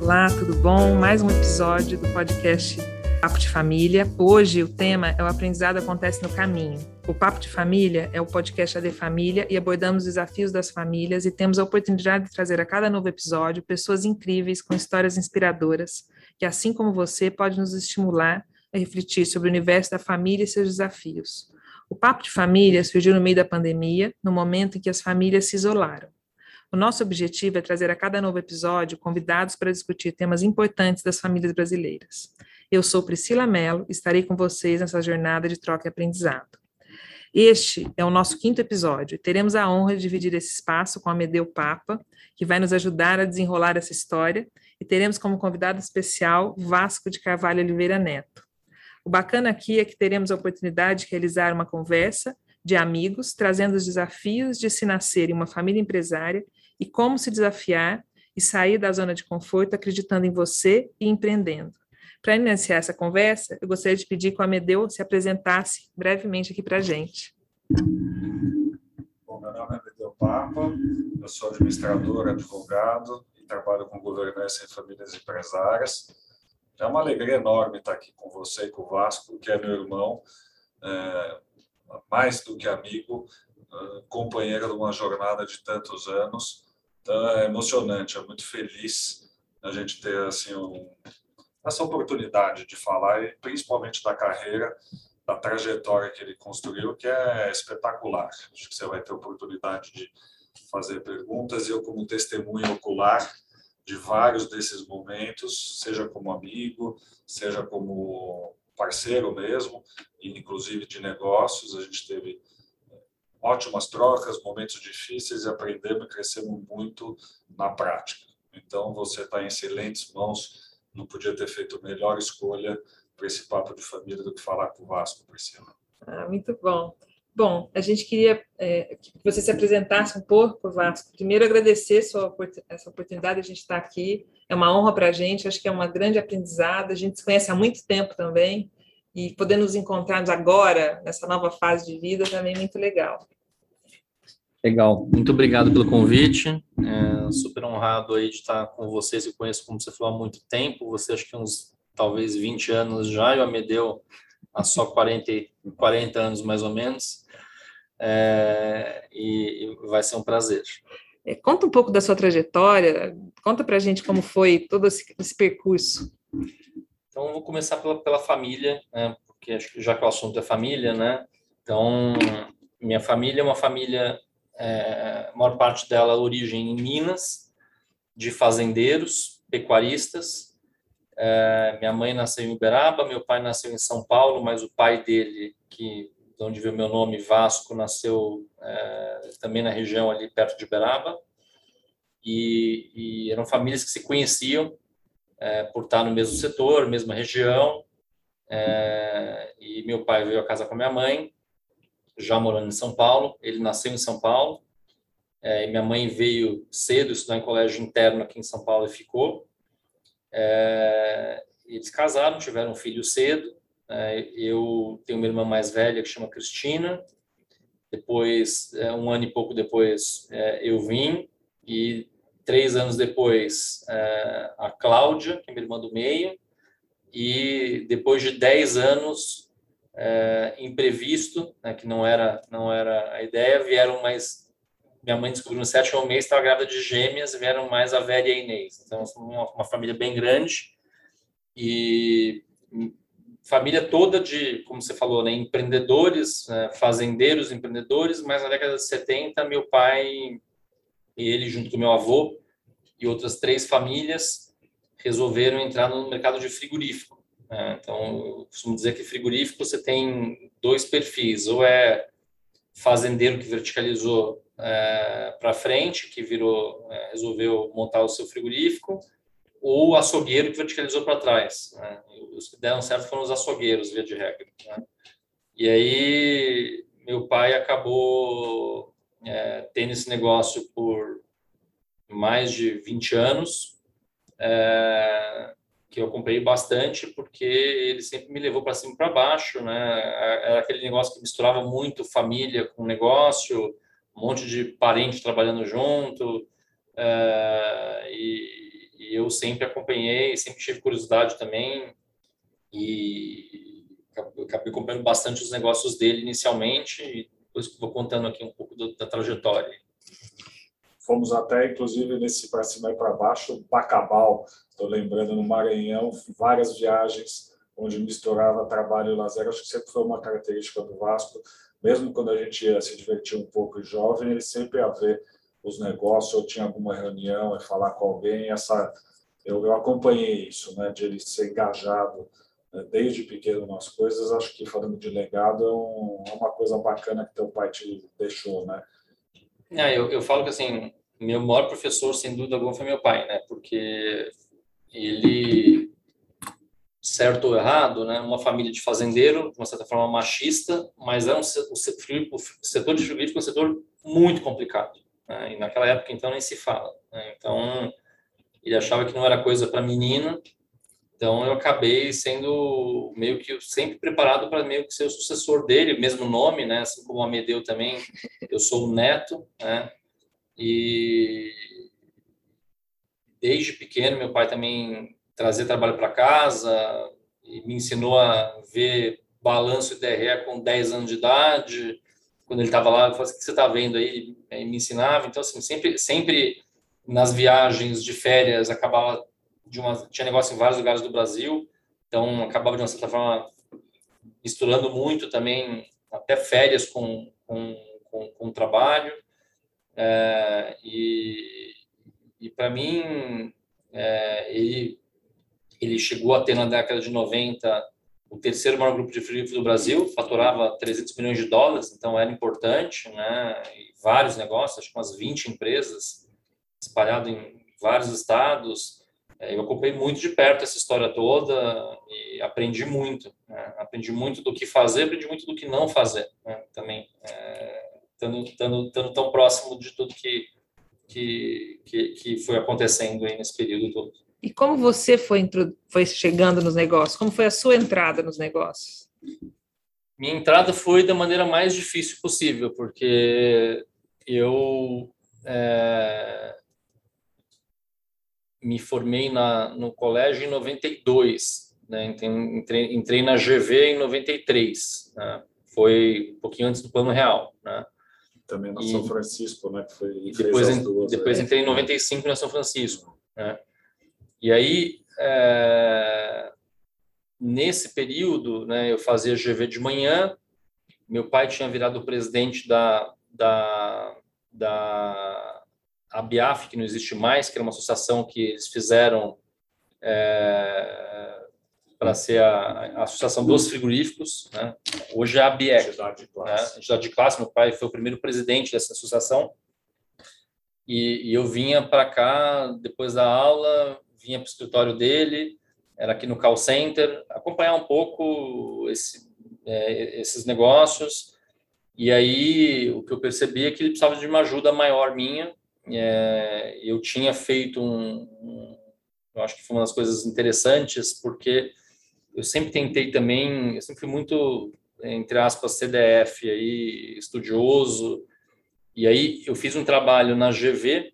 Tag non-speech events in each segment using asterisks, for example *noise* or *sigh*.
Olá, tudo bom? Mais um episódio do podcast Papo de Família. Hoje o tema é o aprendizado acontece no caminho. O Papo de Família é o podcast AD Família e abordamos os desafios das famílias e temos a oportunidade de trazer a cada novo episódio pessoas incríveis com histórias inspiradoras que, assim como você, pode nos estimular a refletir sobre o universo da família e seus desafios. O Papo de Família surgiu no meio da pandemia, no momento em que as famílias se isolaram. O nosso objetivo é trazer a cada novo episódio convidados para discutir temas importantes das famílias brasileiras. Eu sou Priscila Mello e estarei com vocês nessa jornada de troca e aprendizado. Este é o nosso quinto episódio e teremos a honra de dividir esse espaço com a Medeu Papa, que vai nos ajudar a desenrolar essa história, e teremos como convidado especial Vasco de Carvalho Oliveira Neto. O bacana aqui é que teremos a oportunidade de realizar uma conversa de amigos, trazendo os desafios de se nascer em uma família empresária e como se desafiar e sair da zona de conforto acreditando em você e empreendendo. Para iniciar essa conversa, eu gostaria de pedir que o Amedeu se apresentasse brevemente aqui para a gente. Bom, meu nome é Amedeu Papa, eu sou administrador, advogado e trabalho com governança em famílias empresárias. É uma alegria enorme estar aqui com você e com o Vasco, que é meu irmão, é, mais do que amigo, é, companheiro de uma jornada de tantos anos então é emocionante, é muito feliz a gente ter assim um, essa oportunidade de falar, e principalmente da carreira, da trajetória que ele construiu, que é espetacular. Acho que você vai ter oportunidade de fazer perguntas e eu como testemunho ocular de vários desses momentos, seja como amigo, seja como parceiro mesmo, inclusive de negócios, a gente teve ótimas trocas, momentos difíceis e aprendemos e crescemos muito na prática. Então, você está em excelentes mãos, não podia ter feito melhor escolha para esse papo de família do que falar com o Vasco, Priscila. Ah, muito bom. Bom, a gente queria é, que você se apresentasse um pouco, Vasco. Primeiro, agradecer sua, essa oportunidade de a gente estar aqui. É uma honra para a gente, acho que é uma grande aprendizado. A gente se conhece há muito tempo também e poder nos encontrarmos agora, nessa nova fase de vida, também é muito legal. Legal, muito obrigado pelo convite, é, super honrado aí de estar com vocês, eu conheço, como você falou, há muito tempo, você acho que uns, talvez 20 anos já, e o Amedeu há só 40, 40 anos mais ou menos, é, e, e, vai ser um prazer. É, conta um pouco da sua trajetória, conta para a gente como foi todo esse, esse percurso. Então, vou começar pela, pela família, né? porque acho que já que o assunto é família, né? Então, minha família é uma família, é, a maior parte dela origem em Minas, de fazendeiros, pecuaristas. É, minha mãe nasceu em Uberaba, meu pai nasceu em São Paulo, mas o pai dele, que de onde veio meu nome, Vasco, nasceu é, também na região ali perto de Uberaba. E, e eram famílias que se conheciam é, por estar no mesmo setor, mesma região. É, e meu pai veio a casa com a minha mãe, já morando em São Paulo. Ele nasceu em São Paulo. É, minha mãe veio cedo estudar em colégio interno aqui em São Paulo e ficou. É, eles casaram, tiveram um filho cedo. É, eu tenho uma irmã mais velha que chama Cristina. Depois, é, um ano e pouco depois, é, eu vim e Três anos depois, é, a Cláudia, que é minha irmã do meio, e depois de dez anos, é, imprevisto, né, que não era, não era a ideia, vieram mais. Minha mãe descobriu no sétimo mês, estava grávida de gêmeas, vieram mais a Vera e a Inês. Então, uma, uma família bem grande e família toda de, como você falou, né, empreendedores, né, fazendeiros, empreendedores, mas na década de 70, meu pai e ele, junto com meu avô, e outras três famílias resolveram entrar no mercado de frigorífico. Né? Então, eu costumo dizer que frigorífico você tem dois perfis, ou é fazendeiro que verticalizou é, para frente, que virou, é, resolveu montar o seu frigorífico, ou açougueiro que verticalizou para trás. Né? Os que deram certo foram os açougueiros, via de regra. Né? E aí, meu pai acabou é, tendo esse negócio por mais de 20 anos, é, que eu acompanhei bastante, porque ele sempre me levou para cima e para baixo, né? Era aquele negócio que misturava muito família com negócio, um monte de parente trabalhando junto, é, e, e eu sempre acompanhei, sempre tive curiosidade também e acabei acompanhando bastante os negócios dele inicialmente e depois vou contando aqui um pouco do, da trajetória. Fomos até, inclusive, nesse para cima e para baixo, Bacabal, estou lembrando, no Maranhão, várias viagens onde misturava trabalho e lazer. Acho que sempre foi uma característica do Vasco, mesmo quando a gente ia se divertir um pouco jovem, ele sempre ia ver os negócios, ou tinha alguma reunião, e falar com alguém, essa eu, eu acompanhei isso, né, de ele ser engajado né, desde pequeno nas coisas. Acho que falando de legado é, um, é uma coisa bacana que teu pai te deixou, né? É, eu, eu falo que assim, meu maior professor, sem dúvida alguma, foi meu pai, né? Porque ele, certo ou errado, né? Uma família de fazendeiro, de uma certa forma machista, mas é um, o, setor de frigorífico é um setor muito complicado. Né? E naquela época, então, nem se fala. Né? Então, ele achava que não era coisa para menina, então eu acabei sendo meio que sempre preparado para meio que ser o sucessor dele, mesmo nome, né? Assim como o Amedeu também, eu sou o neto, né? E desde pequeno meu pai também trazia trabalho para casa e me ensinou a ver balanço e DRE com 10 anos de idade. Quando ele estava lá, eu falei assim, o que você está vendo aí? Ele me ensinava. Então, assim, sempre, sempre nas viagens de férias acabava de uma tinha negócio em vários lugares do Brasil, então acabava de uma certa forma misturando muito também até férias com com, com, com trabalho é, e, e para mim é, ele ele chegou a ter na década de 90 o terceiro maior grupo de frigorífico do Brasil, faturava 300 milhões de dólares, então era importante, né? E vários negócios, acho que umas 20 empresas espalhado em vários estados, é, eu acompanhei muito de perto essa história toda e aprendi muito. Né? Aprendi muito do que fazer, aprendi muito do que não fazer né? também, é, estando, estando, estando, tão próximo de tudo que, que, que, que, foi acontecendo aí nesse período todo. E como você foi, foi chegando nos negócios? Como foi a sua entrada nos negócios? Minha entrada foi da maneira mais difícil possível, porque eu é, me formei na, no colégio em 92, né? entrei, entrei na GV em 93, né? foi um pouquinho antes do Plano Real, né? Também na e, São Francisco, né? Que foi depois, em, duas, depois é. entrei em 95 na São Francisco, né? E aí, é, nesse período, né, eu fazia GV de manhã, meu pai tinha virado presidente da, da, da a BIAF, que não existe mais, que era uma associação que eles fizeram é, para ser a, a, Associação dos Frigoríficos. Né? Hoje é a BIEC, entidade de, classe. Né? entidade de classe. Meu pai foi o primeiro presidente dessa associação. E, e eu vinha para cá depois da aula, vinha para o escritório dele, era aqui no call center, acompanhar um pouco esse, é, esses negócios. E aí o que eu percebi é que ele precisava de uma ajuda maior minha é, eu tinha feito um, um, eu acho que foi uma das coisas interessantes, porque eu sempre tentei também, eu sempre fui muito, entre aspas, CDF, aí, estudioso, e aí eu fiz um trabalho na GV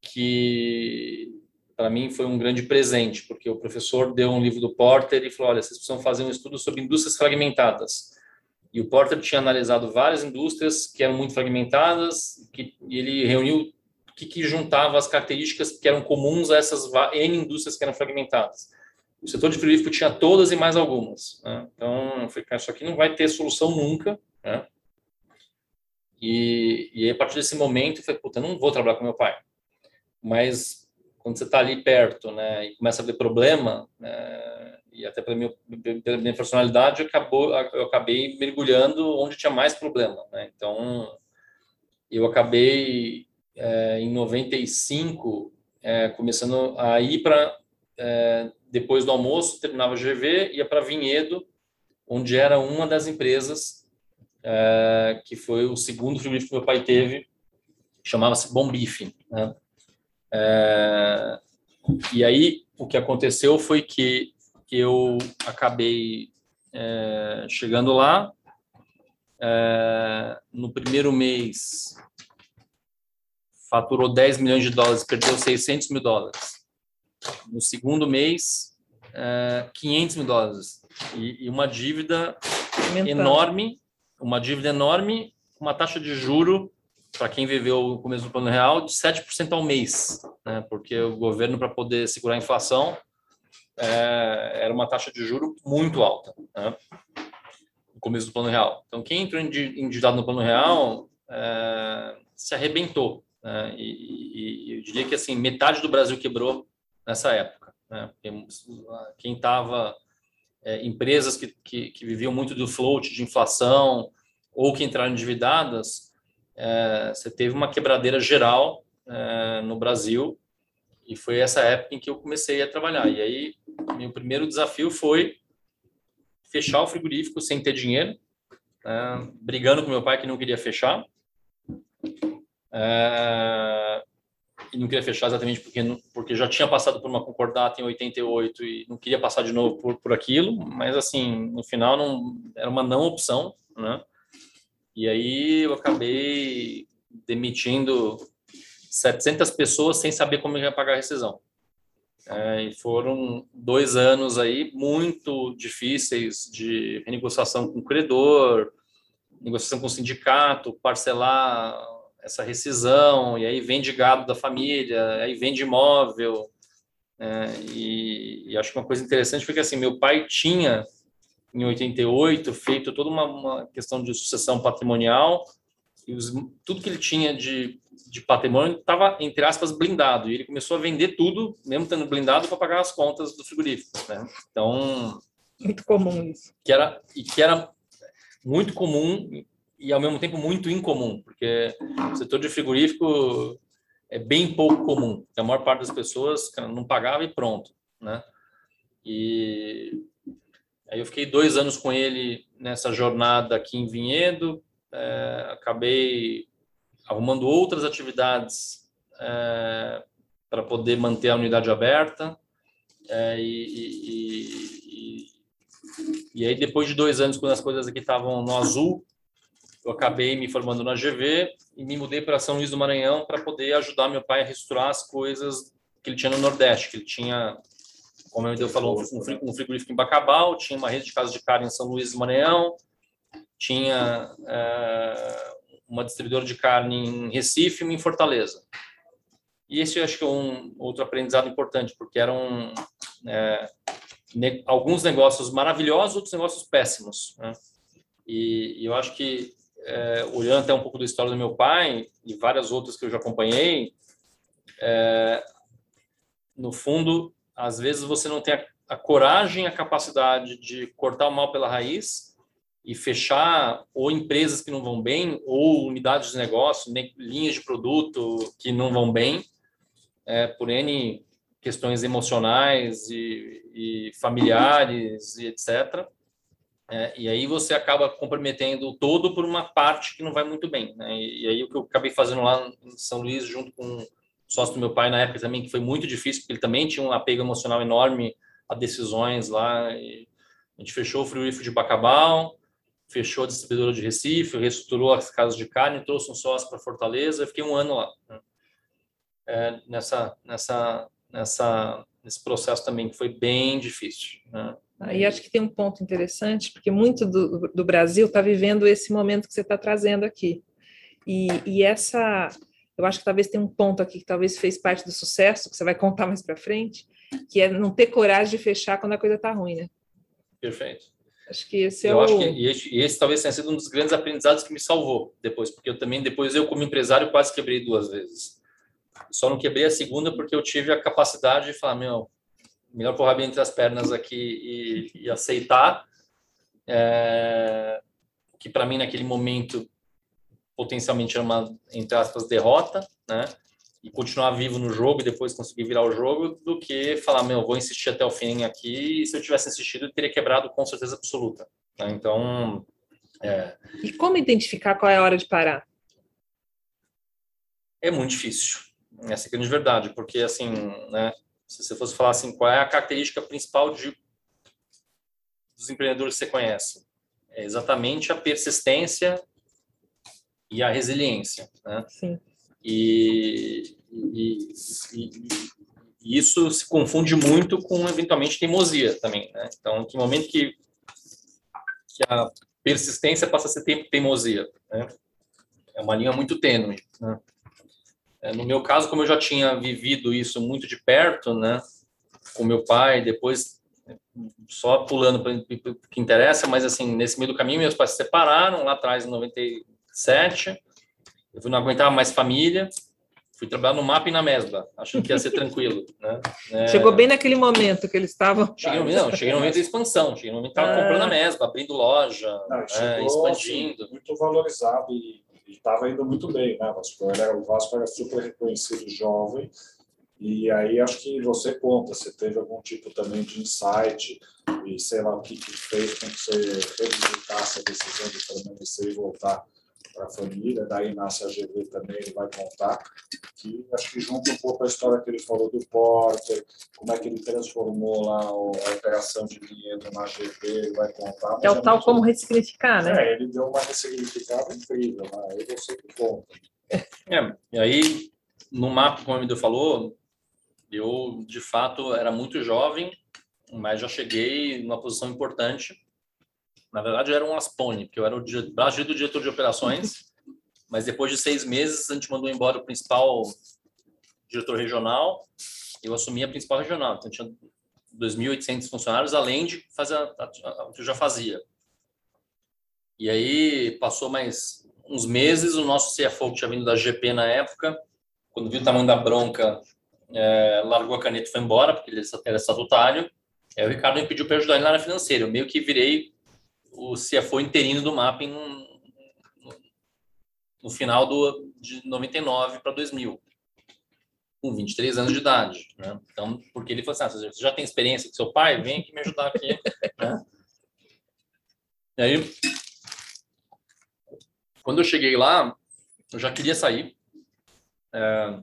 que para mim foi um grande presente, porque o professor deu um livro do Porter e falou: olha, vocês precisam fazer um estudo sobre indústrias fragmentadas. E o Porter tinha analisado várias indústrias que eram muito fragmentadas, que e ele reuniu o que, que juntava as características que eram comuns a essas N indústrias que eram fragmentadas. O setor de frigorífico tinha todas e mais algumas. Né? Então, eu falei, isso aqui não vai ter solução nunca. Né? E, e aí, a partir desse momento, eu falei, puta, eu não vou trabalhar com meu pai. Mas, quando você está ali perto né, e começa a ver problema, né, e até pela minha, pela minha personalidade, acabou, eu acabei mergulhando onde tinha mais problema. Né? Então, eu acabei, é, em 95, é, começando a ir para, é, depois do almoço, terminava GV, ia para Vinhedo, onde era uma das empresas, é, que foi o segundo frigorífico que meu pai teve, chamava-se Bom Bife. Né? É, e aí, o que aconteceu foi que eu acabei é, chegando lá. É, no primeiro mês, faturou 10 milhões de dólares, perdeu 600 mil dólares. No segundo mês, é, 500 mil dólares. E, e uma dívida Aumentando. enorme, uma dívida enorme, uma taxa de juro para quem viveu o começo do plano real de 7% ao mês, né? porque o governo, para poder segurar a inflação, é, era uma taxa de juro muito alta né? no começo do plano real. Então, quem entrou endividado no plano real é, se arrebentou. Né? E, e, eu diria que assim metade do Brasil quebrou nessa época. Né? Quem estava é, empresas que, que, que, viviam muito do float de inflação ou que entraram endividadas, é, você teve uma quebradeira geral é, no Brasil e foi essa época em que eu comecei a trabalhar. E aí, meu primeiro desafio foi fechar o frigorífico sem ter dinheiro, né? brigando com meu pai que não queria fechar. É, e não queria fechar exatamente porque, porque já tinha passado por uma concordata em 88 e não queria passar de novo por, por aquilo, mas assim, no final não era uma não opção, né? E aí eu acabei demitindo 700 pessoas sem saber como ia pagar a rescisão. É, e foram dois anos aí muito difíceis de renegociação com o credor, negociação com o sindicato, parcelar essa rescisão, e aí vende gado da família, aí vende imóvel. É, e, e, acho que uma coisa interessante foi que assim, meu pai tinha, em 88, feito toda uma, uma questão de sucessão patrimonial, e os, tudo que ele tinha de, de patrimônio estava, entre aspas, blindado. E ele começou a vender tudo, mesmo tendo blindado, para pagar as contas do frigorífico. Né? Então. Muito comum isso. Que era, e que era muito comum e ao mesmo tempo muito incomum, porque o setor de frigorífico é bem pouco comum. A maior parte das pessoas não pagava e pronto, né? E aí eu fiquei dois anos com ele nessa jornada aqui em Vinhedo, é, acabei arrumando outras atividades é, para poder manter a unidade aberta é, e, e, e, e aí depois de dois anos quando as coisas aqui estavam no azul eu acabei me formando na GV e me mudei para São Luís do Maranhão para poder ajudar meu pai a reestruturar as coisas que ele tinha no Nordeste, que ele tinha, como ele falou, um frigorífico em Bacabal, tinha uma rede de casas de carne em São Luís do Maranhão, tinha é, uma distribuidora de carne em Recife e em Fortaleza. E esse eu acho que é um outro aprendizado importante, porque eram é, ne alguns negócios maravilhosos, outros negócios péssimos. Né? E, e eu acho que é, olhando até um pouco da história do meu pai e várias outras que eu já acompanhei, é, no fundo, às vezes você não tem a, a, coragem, a capacidade de cortar o mal pela raiz e fechar ou empresas que não vão bem ou unidades de negócio, linhas de produto que não vão bem, é, por N questões emocionais e, e familiares e etc. É, e aí você acaba comprometendo todo por uma parte que não vai muito bem. Né? E, e, aí o que eu acabei fazendo lá em São Luís, junto com o sócio do meu pai na época também, que foi muito difícil, porque ele também tinha um apego emocional enorme a decisões lá. a gente fechou o frigorífico de Bacabal, fechou a distribuidora de Recife, reestruturou as casas de carne, trouxe um sócio para Fortaleza, eu fiquei um ano lá. Né? É, nessa, nessa, nessa, nesse processo também, que foi bem difícil. Né? Aí acho que tem um ponto interessante, porque muito do, do Brasil está vivendo esse momento que você está trazendo aqui. E, e, essa, eu acho que talvez tem um ponto aqui que talvez fez parte do sucesso, que você vai contar mais para frente, que é não ter coragem de fechar quando a coisa está ruim, né? Perfeito. Acho que esse é eu o... acho que e esse, e esse, talvez tenha sido um dos grandes aprendizados que me salvou depois, porque eu também, depois eu como empresário quase quebrei duas vezes. Só não quebrei a segunda porque eu tive a capacidade de falar, meu, melhor pôr o rabinho entre as pernas aqui e, e aceitar é, que para mim naquele momento potencialmente era uma entre aspas derrota, né? E continuar vivo no jogo e depois conseguir virar o jogo, do que falar meu vou insistir até o fim aqui. E se eu tivesse insistido, eu teria quebrado com certeza absoluta. Né? Então, é... e como identificar qual é a hora de parar? É muito difícil. Essa é a grande verdade, porque assim, né? Se você fosse falar assim, qual é a característica principal de, dos empreendedores que você conhece? É exatamente a persistência e a resiliência. Né? Sim. E, e, e, E isso se confunde muito com, eventualmente, teimosia também. Né? Então, que momento que, que a persistência passa a ser teimosia? Né? É uma linha muito tênue. Né? É, no meu caso, como eu já tinha vivido isso muito de perto, né, com meu pai, depois só pulando para o que interessa, mas assim, nesse meio do caminho, meus pais se separaram lá atrás, em 97. Eu não aguentava mais família, fui trabalhar no MAP e na MESBA, achando que ia ser tranquilo. *laughs* Né? É... Chegou bem naquele momento que eles estavam. Cheguei no, não, cheguei no momento da expansão, cheguei no momento que estava ah. comprando a MESBA, abrindo loja, não, é, expandindo. Muito valorizado e estava indo muito bem, né? Vasco? Era, o Vasco era super reconhecido jovem. E aí acho que você conta, você teve algum tipo também de insight e sei lá o que, que fez com que você revisitasse a decisão de permanecer e voltar para a família, daí nasce a GV também, ele vai contar, que acho que junta um pouco a história que ele falou do Porter, como é que ele transformou lá a operação de dinheiro na ele vai contar. É o tal como ressignificar, né? É, ele deu uma ressignificada incrível, né? aí você que conta. É, e aí, no mapa, como o Emílio falou, eu, de fato, era muito jovem, mas já cheguei numa posição importante na verdade, eu era um Aspone, porque eu era o braço do diretor de operações, mas depois de seis meses, a gente mandou embora o principal diretor regional, eu assumi a principal regional. Então, tinha 2.800 funcionários, além de fazer o que eu já fazia. E aí, passou mais uns meses, o nosso CFO, que tinha vindo da GP na época, quando viu o tamanho da bronca, é, largou a caneta e foi embora, porque ele era estatutário. Aí o Ricardo me pediu para ajudar ele na área financeira. Eu meio que virei o CFO interino do Mapping no, no final do, de 99 para 2000, com 23 anos de idade. Né? Então, porque ele falou assim, ah, você já tem experiência com seu pai? Vem aqui me ajudar aqui. né? E aí, quando eu cheguei lá, eu já queria sair, é,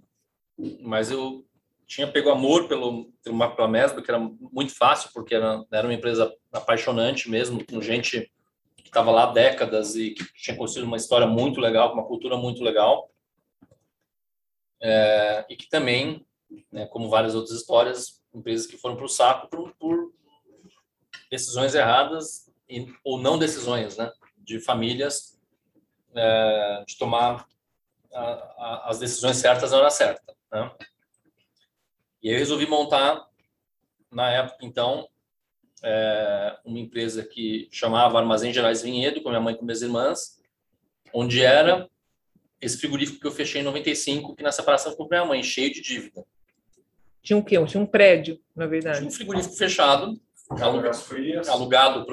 mas eu tinha pego amor pelo, pelo Mesba, que era muito fácil, porque era, era uma empresa apaixonante mesmo, com gente estava lá há décadas e que tinha construído uma história muito legal, uma cultura muito legal. É, e que também, né, como várias outras histórias, empresas que foram para o saco por, por, decisões erradas e, ou não decisões, né, de famílias é, de tomar a, a, as decisões certas na hora certa. Né? E aí eu resolvi montar, na época, então, é, uma empresa que chamava Armazém Gerais Vinhedo, com minha mãe e com minhas irmãs, onde era esse frigorífico que eu fechei em 95, que na separação com minha mãe, cheio de dívida. Tinha um quê? Tinha um prédio, na verdade. Tinha um frigorífico fechado, alugado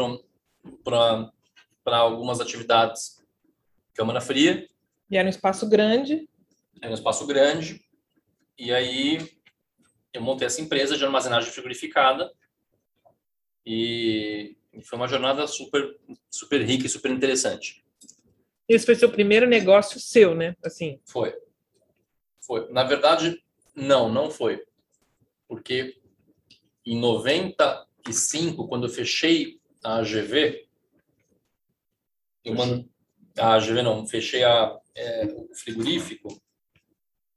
para algumas atividades. Câmara fria. E era um espaço grande. Era um espaço grande. E aí eu montei essa empresa de armazenagem frigorificada e foi uma jornada super super rica e super interessante. Esse foi seu primeiro negócio seu, né? Assim. Foi. Foi. Na verdade, não, não foi. Porque em 95, quando eu fechei a AGV, eu a AGV não, fechei a, é, o frigorífico,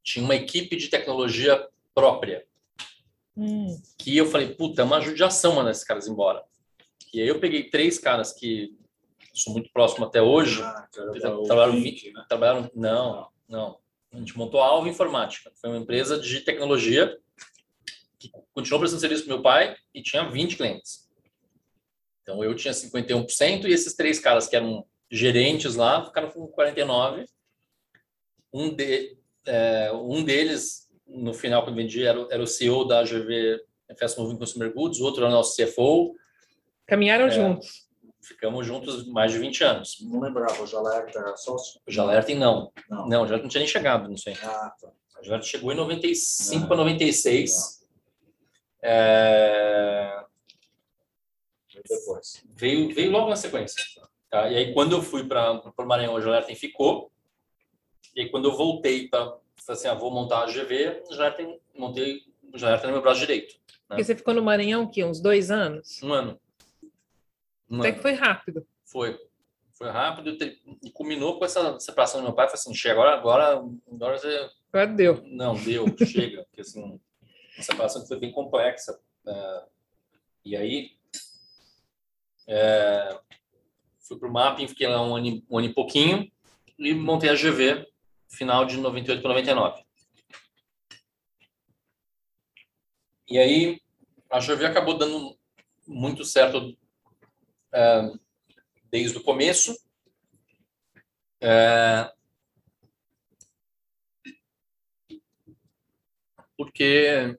tinha uma equipe de tecnologia própria. Hum. Que eu falei, puta, é uma judiação mandar esses caras embora. E aí eu peguei três caras que são muito próximos até hoje. Ah, trabalharam, né? trabalharam. Não, não. A gente montou a Alva Informática. Foi uma empresa de tecnologia que continuou prestando serviço para meu pai e tinha 20 clientes. Então eu tinha 51% e esses três caras que eram gerentes lá ficaram com 49%. Um, de, é, um deles no final, quando vendi, era, era o CEO da AGV Fast Moving Consumer Goods, o outro era o nosso CFO. Caminharam é, juntos. Ficamos juntos mais de 20 anos. Não lembrava, o Jalerta era sócio? O Jalerta não. Não, não o Jalerta não tinha nem chegado, não sei. Ah, tá. O Jalerta chegou em 95 ah, para 96. É... Depois. Veio, veio logo na sequência. Tá? E aí, quando eu fui para o Maranhão, o Jalerta ficou. E aí, quando eu voltei para falei assim, ah, vou montar a GV, já tem, montei, já tem no meu braço direito. Né? Porque você ficou no Maranhão o quê? Uns dois anos? Um ano. Um Até ano. que foi rápido. Foi. Foi rápido e culminou com essa separação do meu pai. Falei assim, chega, agora, agora, agora você... Agora deu. Não, deu, *laughs* chega. Porque assim, a separação foi bem complexa. É, e aí, é, fui para o mapping, fiquei lá um ano, um ano e pouquinho e montei a GV final de 98 para 99. E aí, a GV acabou dando muito certo é, desde o começo. É, porque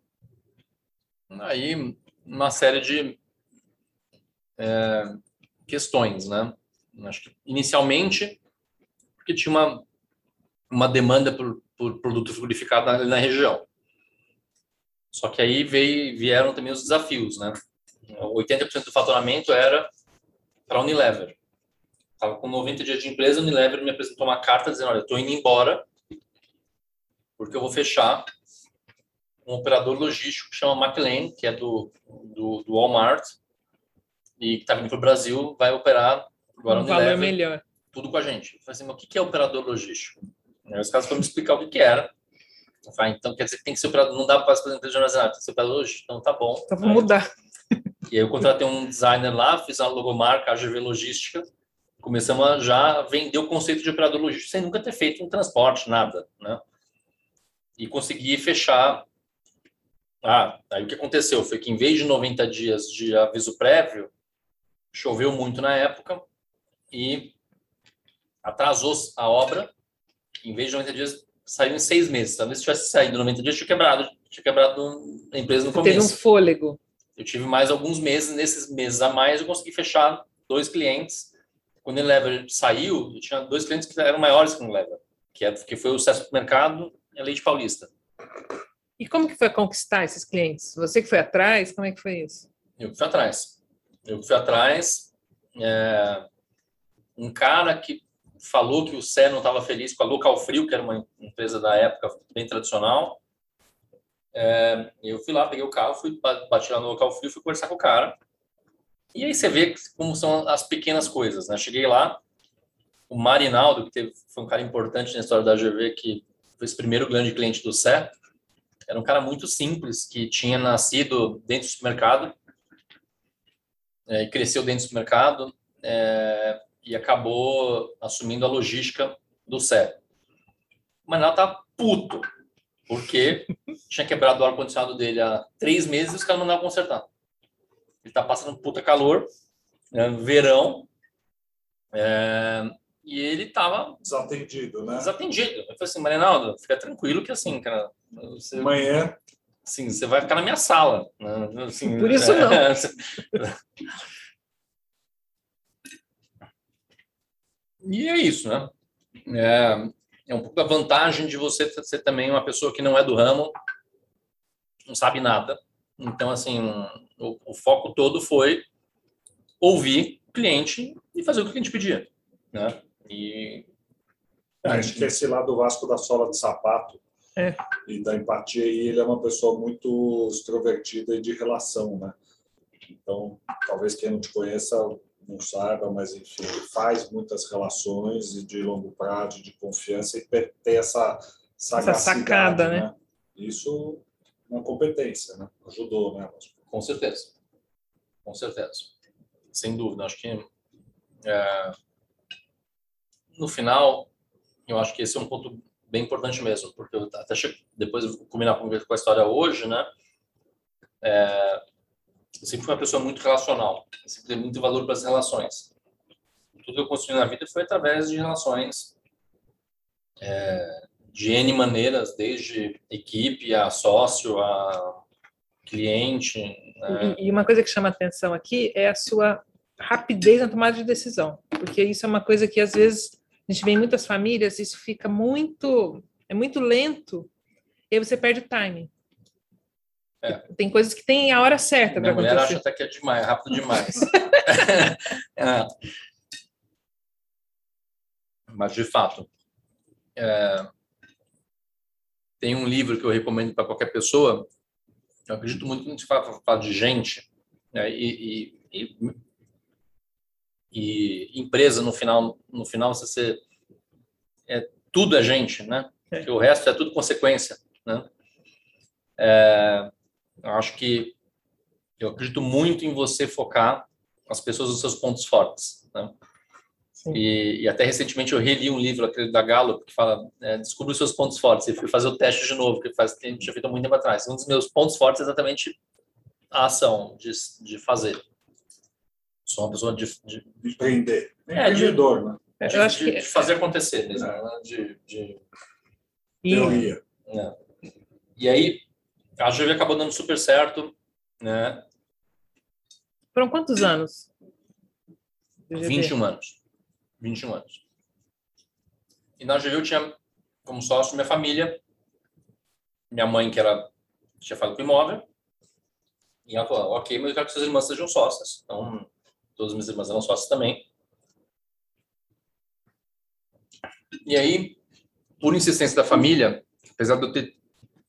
aí uma série de é, questões, né? Acho que inicialmente porque tinha uma uma demanda por, por produto frigorificado na, na região. Só que aí veio, vieram também os desafios, né? 80% do faturamento era para a Unilever. Estava com 90 dias de empresa, a Unilever me apresentou uma carta dizendo, olha, estou indo embora porque eu vou fechar um operador logístico que chama McLean, que é do, do, do Walmart, e que está vindo para o Brasil, vai operar agora um valor melhor. tudo com a gente. Eu falei assim, mas o que é operador logístico? Aí os caras foram me explicar o que, que era. Eu falei, então quer dizer que tem que ser operador, não dá para fazer empresa jornalizada, tem que ser operador logístico. Então tá bom. Então vou mudar. *laughs* E aí eu contratei um designer lá, fiz a logomarca, AGV Logística, começamos a já vender o conceito de operador logístico sem nunca ter feito um transporte, nada, né? E consegui fechar ah, aí o que aconteceu foi que em vez de 90 dias de aviso prévio, choveu muito na época e atrasou a obra. Em vez de 90 dias, saiu em seis meses. Talvez se tivesse saído 90 dias, tinha quebrado, tinha quebrado a empresa no Você começo. Teve um fôlego. Eu tive mais alguns meses. Nesses meses a mais, eu consegui fechar dois clientes. Quando o Lever saiu, eu tinha dois clientes que eram maiores que o Lever, que, é, que foi o Sucesso Mercado e a Leite Paulista. E como que foi conquistar esses clientes? Você que foi atrás? Como é que foi isso? Eu que fui atrás. Eu que fui atrás. É, um cara que falou que o Sé não estava feliz com a Local Frio, que era uma empresa da época bem tradicional. É, eu fui lá, peguei o carro, fui bati lá no Local Frio, fui conversar com o cara. E aí você vê como são as pequenas coisas, né? Cheguei lá, o Marinaldo, que teve, foi um cara importante na história da GV, que foi esse primeiro grande cliente do Sé, era um cara muito simples, que tinha nascido dentro do supermercado, é, cresceu dentro do supermercado, é, e acabou assumindo a logística do Sé. Mas ela tá puto, porque *laughs* tinha quebrado o ar-condicionado dele há três meses e os caras não mandaram consertar. Ele tá passando puta calor, é, verão, é, e ele tava desatendido, né? Desatendido. Eu falei assim, Marinaldo, fica tranquilo que assim, cara. Você, Amanhã. Sim, você vai ficar na minha sala. Né? Assim, Por isso não. *laughs* *laughs* e é isso, né? É, é um pouco da vantagem de você ser também uma pessoa que não é do ramo, não sabe nada. Então, assim, o, o foco todo foi ouvir o cliente e fazer o que o cliente pedia, né? E acho que esse lado Vasco da sola de sapato é. e da empatia, e ele é uma pessoa muito extrovertida e de relação, né? Então, talvez quem não te conheça não saiba, mas enfim, ele faz muitas relações e de longo prazo, de confiança e ter essa sagacidade, essa sacada, né? né? Isso é uma competência, né? Ajudou, né? Com certeza, com certeza, sem dúvida. Acho que é, no final, eu acho que esse é um ponto bem importante mesmo, porque eu até depois eu vou combinar com a história hoje, né? É, eu sempre fui uma pessoa muito relacional, eu sempre dei muito valor para as relações. Tudo que eu construí na vida foi através de relações é, de N maneiras, desde equipe a sócio, a cliente. Né? E, e uma coisa que chama atenção aqui é a sua rapidez na tomada de decisão, porque isso é uma coisa que às vezes a gente vê em muitas famílias, isso fica muito, é muito lento, e aí você perde o timing. É. Tem coisas que tem a hora certa para acontecer. mulher acha até que é demais, rápido demais. *laughs* é. Mas, de fato, é... tem um livro que eu recomendo para qualquer pessoa. Eu acredito muito quando se fala, fala de gente, né? e, e, e e empresa no final no final você é tudo é gente né é. o resto é tudo consequência né é, Eu acho que eu acredito muito em você focar as pessoas nos seus pontos fortes. Né? E, e, até recentemente eu reli um livro, aquele da Gallup, que fala é, descubra os seus pontos fortes. E fui fazer o teste de novo, que faz que gente tinha feito há muito tempo atrás. Um dos meus pontos fortes é exatamente a ação de, de fazer. Sou uma pessoa de... de... Empreender. É, Empreendedor, né? É, de, eu acho de, que... de fazer acontecer mesmo, é. né? de, de... Teoria. É. E aí, a GV acabou dando super certo, né? Foram quantos anos? 21 anos. 21 anos. E na GV eu tinha como sócio minha família, minha mãe, que era tinha falado com imóvel, e ela falou, ok, mas eu quero que suas irmãs sejam sócias. Então, todas as minhas irmãs eram sócias também. E aí, por insistência da família, apesar de eu ter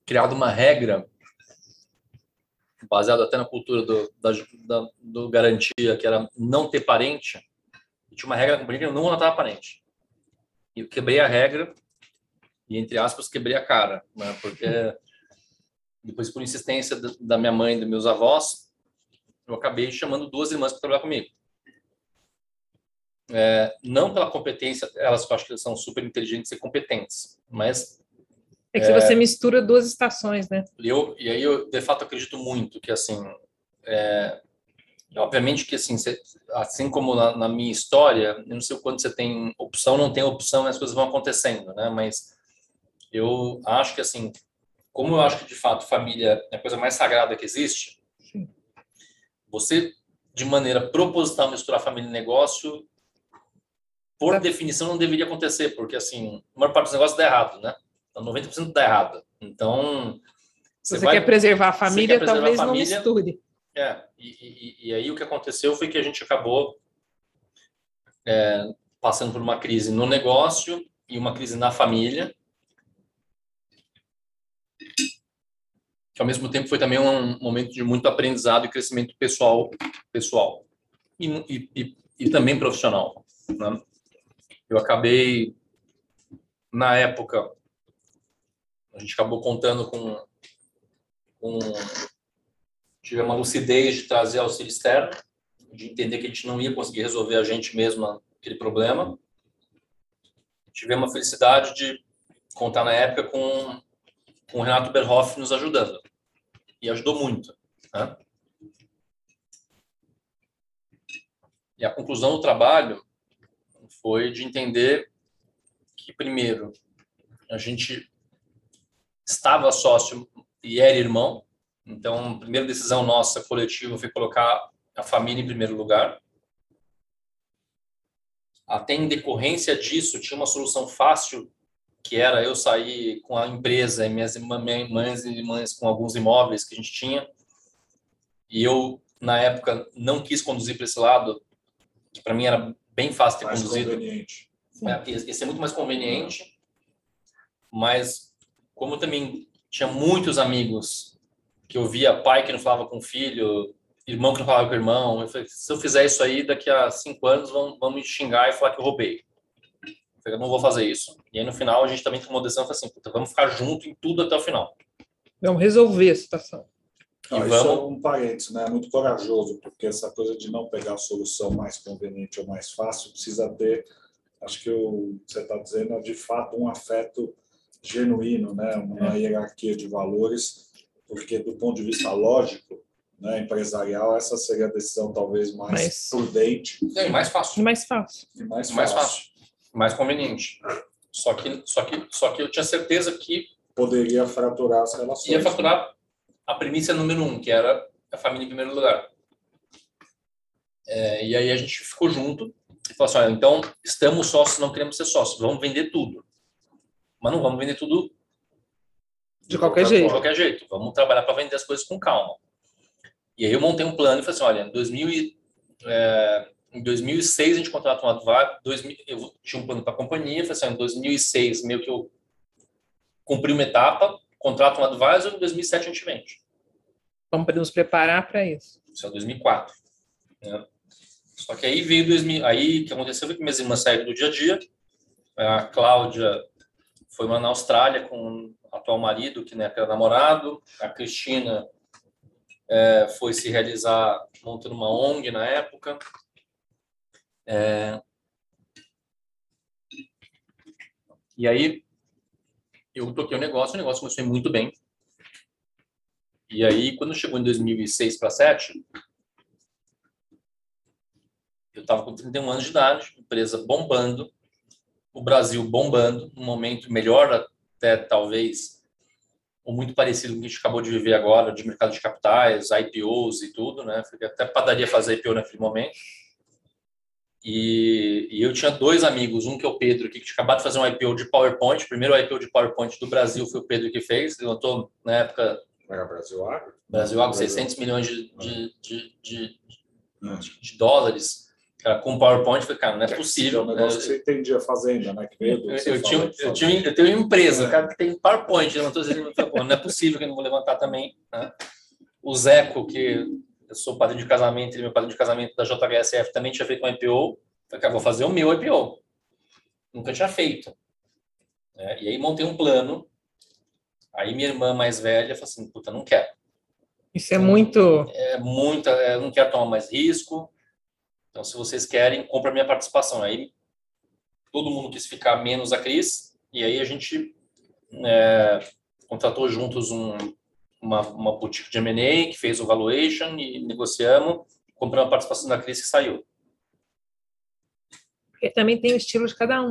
criado uma regra baseada até na cultura do, da, da, do garantia, que era não ter parente, tinha uma regra na companhia que eu não matava parente. E eu quebrei a regra e, entre aspas, quebrei a cara, né? porque depois, por insistência da minha mãe e dos meus avós, eu acabei chamando duas irmãs para trabalhar comigo. É, não pela competência, elas eu acho que são super inteligentes e competentes, mas é que é, você mistura duas estações, né? Eu, e aí eu, de fato, acredito muito que, assim, é, obviamente que, assim, você, assim como na, na, minha história, eu não sei quando você tem opção, não tem opção, as coisas vão acontecendo, né? Mas eu acho que, assim, como eu acho que, de fato, família é a coisa mais sagrada que existe, Sim. você, de maneira proposital, misturar família e negócio, por tá. definição, não deveria acontecer, porque, assim, a maior parte dos negócios dá errado, né? Então, 90% dá errado. Então... Você, você vai, quer preservar a família, preservar talvez a família, não misture. É, e, e, e, aí o que aconteceu foi que a gente acabou é, passando por uma crise no negócio e uma crise na família, que ao mesmo tempo foi também um momento de muito aprendizado e crescimento pessoal, pessoal e, e, e também profissional. Né? Eu acabei, na época, a gente acabou contando com, com tive uma lucidez de trazer auxílio externo, de entender que a gente não ia conseguir resolver a gente mesmo aquele problema. Tivemos a felicidade de contar na época com, com o Renato Berhoff nos ajudando. E ajudou muito. Né? E a conclusão do trabalho foi de entender que, primeiro, a gente estava sócio e era irmão, então, a primeira decisão nossa coletiva foi colocar a família em primeiro lugar. Até em decorrência disso, tinha uma solução fácil, que era eu sair com a empresa e minhas mães e irmãs com alguns imóveis que a gente tinha. E eu, na época, não quis conduzir para esse lado, que para mim era bem fácil ter mais conduzido. Conveniente. É, ia ser muito mais conveniente. Mas, como também tinha muitos amigos que eu via pai que não falava com filho, irmão que não falava com irmão. Eu falei, se eu fizer isso aí, daqui a cinco anos vão, vão me xingar e falar que eu roubei. Eu, falei, eu não vou fazer isso. E aí, no final, a gente também tomou decisão e falou assim, puta, vamos ficar junto em tudo até o final. Vamos resolver a situação. Não, vamos... Isso é um parênteses, né? É muito corajoso, porque essa coisa de não pegar a solução mais conveniente ou mais fácil precisa ter, acho que o que você está dizendo é de fato um afeto genuíno, né? Uma é. hierarquia de valores porque do ponto de vista lógico, né, empresarial, essa seria a decisão talvez mais Mas... prudente. E mais fácil. E mais fácil. E mais, mais fácil. Mais conveniente. Só que, só, que, só que eu tinha certeza que... Poderia fraturar as relações. Ia fraturar a premissa número um, que era a família em primeiro lugar. É, e aí a gente ficou junto e falou assim, então estamos sócios, não queremos ser sócios, vamos vender tudo. Mas não vamos vender tudo de qualquer jeito. De qualquer jeito. Vamos trabalhar para vender as coisas com calma. E aí eu montei um plano e falei assim, olha, em, 2000 é, em 2006 a gente contrata um advogado, 2000, eu tinha um plano para a companhia, falei assim, em 2006 meio que eu cumpri uma etapa, contrato um advisor, em 2007 a gente vende. Vamos nos preparar para isso. Isso é 2004. Né? Só que aí veio 2000, aí o que aconteceu foi que minhas irmãs saíram do dia a dia, a Cláudia foi lá na Austrália com atual marido, que né, era namorado, a Cristina é, foi se realizar montando uma ONG na época. É, e aí eu toquei o negócio, o negócio começou muito bem. E aí, quando chegou em 2006 para 2007, eu estava com 31 anos de idade, empresa bombando, o Brasil bombando, um momento melhor até talvez, ou muito parecido com o que a gente acabou de viver agora, de mercado de capitais, IPOs e tudo, né? Até padaria fazer IPO naquele momento. E, e, eu tinha dois amigos, um que é o Pedro, que tinha acabado de fazer um IPO de PowerPoint. O primeiro IPO de PowerPoint do Brasil foi o Pedro que fez, levantou na época. Era Brasil Agro? Brasil Agro, 600 milhões de, de, de, de, de dólares com PowerPoint, falei, cara, não é possível. É um negócio né? que você entendia fazenda, né? Que eu, eu, tinha, eu, tinha, eu tenho uma empresa, é. cara que tem PowerPoint, levantou dizendo, não é possível que eu não vou levantar também. Né? O Zeco, que eu sou padrinho de casamento, ele é meu padrinho de casamento da JHSF, também tinha feito um IPO. Falei, cara, vou fazer o meu IPO. Nunca tinha feito. É, e aí montei um plano. Aí minha irmã mais velha falou assim, puta, não quero. Isso é muito... É muita, é, não quero tomar mais risco então, se vocês querem, compra a minha participação. Aí todo mundo quis ficar menos a Cris, e aí a gente é, contratou juntos um, uma, uma boutique de M&A que fez o valuation e negociamos, compramos a participação da Cris e saiu. Porque também tem o estilo de cada um.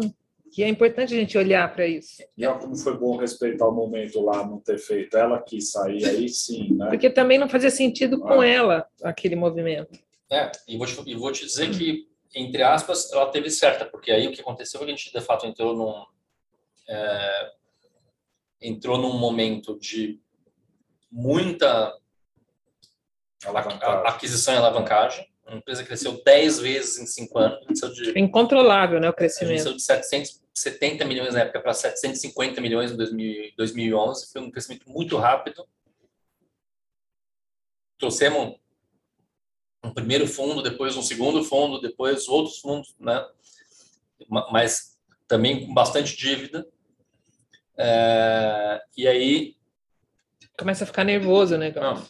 E é importante a gente olhar para isso. E olha como foi bom respeitar o momento lá, não ter feito. Ela que sair aí sim, né? Porque também não fazia sentido com ah. ela aquele movimento. É, e vou, te, e vou te dizer que, entre aspas, ela teve certa, porque aí o que aconteceu foi que a gente, de fato, entrou num, é, entrou num momento de muita aquisição e alavancagem. A empresa cresceu 10 vezes em 5 anos. De, Incontrolável, né, o crescimento. Cresceu de 770 milhões na época para 750 milhões em 2000, 2011. Foi um crescimento muito rápido. Trouxemos um primeiro fundo, depois um segundo fundo, depois outros fundos, né? Mas também com bastante dívida. É, e aí começa a ficar nervoso, né? Não.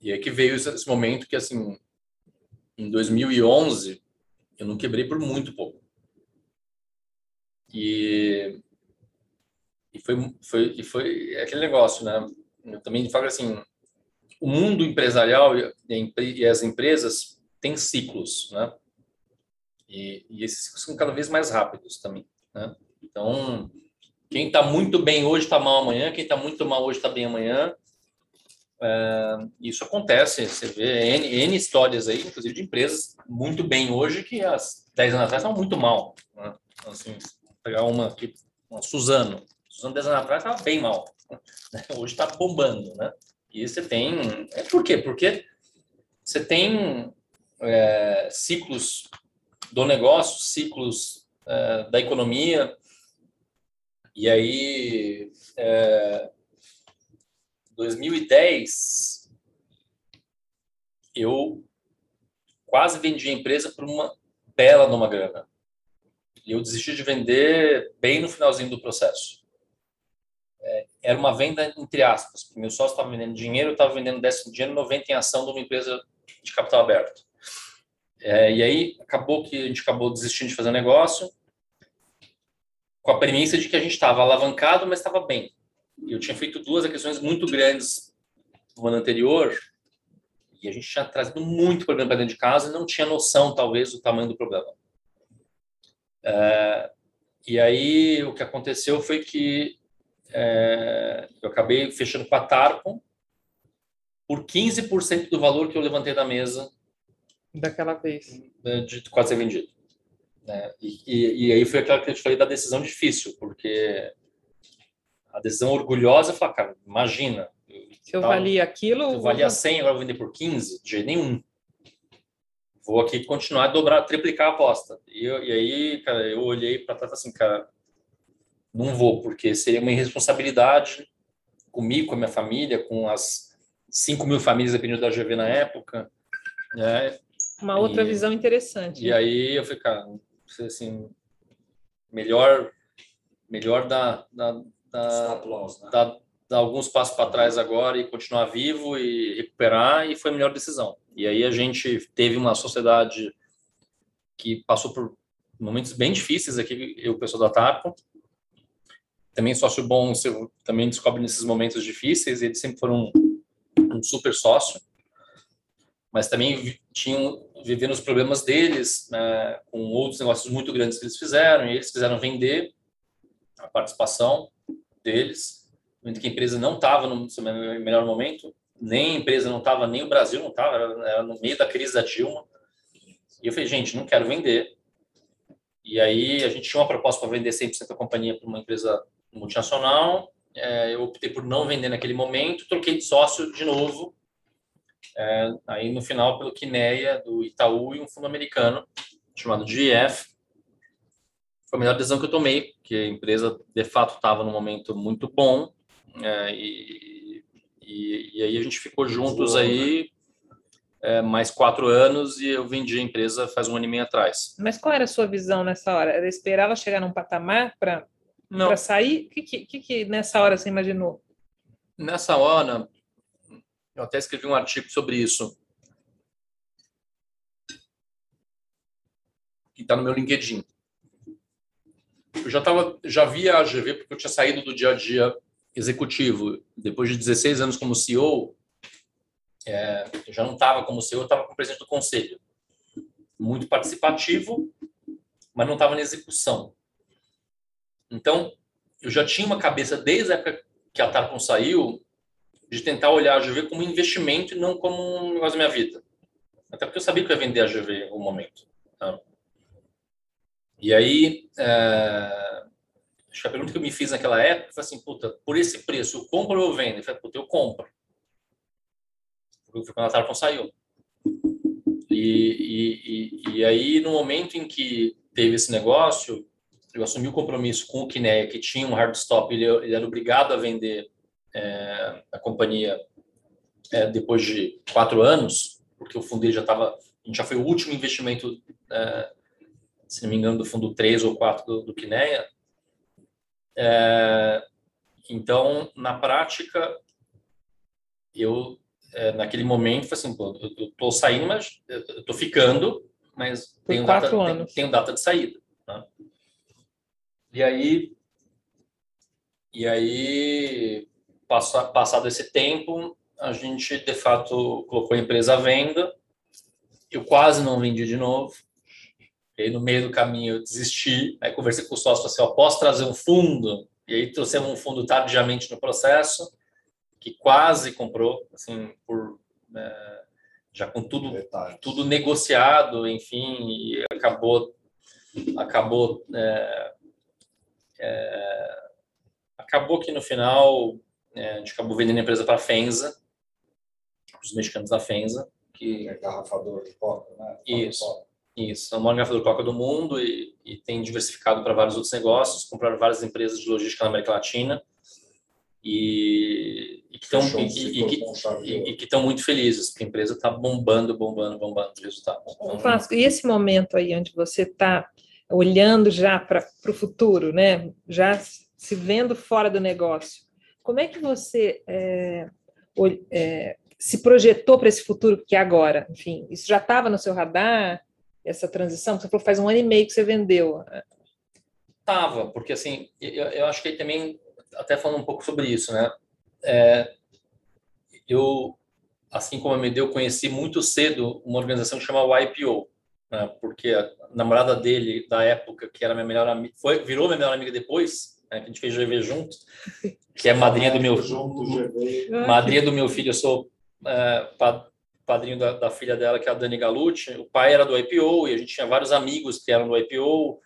E aí que veio esse momento que assim, em 2011 eu não quebrei por muito pouco. E e foi foi e foi aquele negócio, né? Eu também falo assim, o mundo empresarial e as empresas têm ciclos, né? E, e esses ciclos são cada vez mais rápidos também, né? Então, quem está muito bem hoje está mal amanhã, quem está muito mal hoje está bem amanhã. É, isso acontece, você vê N, N, histórias aí, inclusive de empresas muito bem hoje que há 10 anos atrás estavam muito mal. Né? Assim, pegar uma aqui, uma Suzano. Suzano 10 anos atrás estava bem mal. *laughs* Hoje está bombando, né? E você tem. É por quê? Porque você tem é, ciclos do negócio, ciclos é, da economia, e aí. É, 2010, eu quase vendi a empresa por uma bela numa grana. E eu desisti de vender bem no finalzinho do processo era uma venda entre aspas, porque meu sócio estava vendendo dinheiro, eu estava vendendo décimo dinheiro, 90 em ação de uma empresa de capital aberto. É, e aí acabou que a gente acabou desistindo de fazer negócio com a premissa de que a gente estava alavancado, mas estava bem. Eu tinha feito duas aquisições muito grandes no ano anterior e a gente tinha trazido muito problema para dentro de casa e não tinha noção, talvez, do tamanho do problema. É, e aí o que aconteceu foi que é, eu acabei fechando com a Tarpon por 15% do valor que eu levantei da mesa. Daquela vez. De quase ser vendido. É, e, e, aí foi aquela que eu te falei da decisão difícil, porque a decisão orgulhosa falar, cara, imagina. Se eu tal, valia aquilo. Se eu valia 100, agora vou vender por 15, de jeito nenhum. Vou aqui continuar a dobrar, triplicar a aposta. E, eu, e aí, cara, eu olhei para trás assim, cara, não vou, porque seria uma irresponsabilidade comigo, com a minha família, com as 5 mil famílias dependendo da GV na época. Né? Uma outra e, visão interessante. E aí eu falei, cara, assim, melhor, melhor da, da, da, loss, né? da, dar alguns passos para trás agora e continuar vivo e recuperar, e foi a melhor decisão. E aí a gente teve uma sociedade que passou por momentos bem difíceis aqui, eu, o pessoal da Tarpo. Também sócio bom, você também descobre nesses momentos difíceis, eles sempre foram um, um super sócio. Mas também tinham vivendo os problemas deles, né, com outros negócios muito grandes que eles fizeram, e eles quiseram vender a participação deles, momento que a empresa não estava no seu melhor momento, nem a empresa não estava, nem o Brasil não estava, era, era, no meio da crise da Dilma. E eu falei, gente, não quero vender. E aí a gente tinha uma proposta para vender 100% da companhia para uma empresa multinacional. É, eu optei por não vender naquele momento, troquei de sócio de novo. É, aí no final pelo Quineia do Itaú e um fundo americano chamado GF foi a melhor decisão que eu tomei, porque a empresa de fato estava num momento muito bom é, e, e, e, aí a gente ficou juntos aí é, mais quatro anos e eu vendi a empresa faz um ano e meio atrás. Mas qual era a sua visão nessa hora? Era esperar ela chegar num patamar para para sair? O que, que, que nessa hora você imaginou? Nessa hora, eu até escrevi um artigo sobre isso. Que está no meu LinkedIn eu já tava, já via a GV porque eu tinha saído do dia a dia executivo. Depois de 16 anos como CEO, é, eu já não estava como CEO, eu estava como presidente do conselho. Muito participativo, mas não estava na execução. Então, eu já tinha uma cabeça desde a época que a Tarpon saiu de tentar olhar a GV como investimento e não como um negócio da minha vida. Até porque eu sabia que eu ia vender a GV algum momento. Tá? E aí, é, acho que a pergunta que eu me fiz naquela época foi assim, puta, por esse preço, eu compro ou eu vendo? Eu falei, puta, eu compro. Foi quando a Tarpon saiu. E, e, e, e, aí, no momento em que teve esse negócio, eu assumi o compromisso com o Kinea, que tinha um hard stop, ele, ele era obrigado a vender é, a companhia é, depois de quatro anos, porque o fundo já estava, a gente já foi o último investimento é, se não me engano, do fundo 3 ou 4 do, do Quineia. É, então, na prática, eu, é, naquele momento, falei assim, pô, eu estou saindo, mas eu estou ficando, mas tenho data, tenho, tenho data de saída. Né? E aí, e aí passado esse tempo, a gente, de fato, colocou a empresa à venda. Eu quase não vendi de novo. E aí, no meio do caminho, eu desisti. Aí, conversei com o sócio, assim, ó, posso trazer um fundo? E aí, trouxemos um fundo tardiamente no processo, que quase comprou, assim, por... É, já com tudo, tudo negociado, enfim, e acabou... Acabou... É, é, acabou que, no final, é, a gente acabou vendendo a empresa para a Fenza, os mexicanos da Fenza, que... É garrafador de coca, né? Isso. Isso, é o maior garrafador Coca do mundo e, e tem diversificado para vários outros negócios, compraram várias empresas de logística na América Latina e, e que estão e, e, que estão muito felizes, porque a empresa está bombando, bombando, bombando de resultado. Então, e esse momento aí onde você está olhando já para o futuro, né? já se vendo fora do negócio, como é que você é, é, se projetou para esse futuro que é agora? Enfim, isso já estava no seu radar? essa transição? Você falou faz um ano e meio que você vendeu. Tava, porque assim, eu, eu acho que também, até falando um pouco sobre isso, né? É, eu, assim como a MD, eu conheci muito cedo uma organização que chama YPO? Porque a namorada dele, da época, que era minha melhor amiga, foi, virou minha melhor amiga depois, né? que a gente fez GV juntos, que é madrinha do meu madrinha do meu filho, eu sou é, padrinho da, da, filha dela, que é a Dani Galucci. O pai era do IPO e a gente tinha vários amigos que eram do IPO.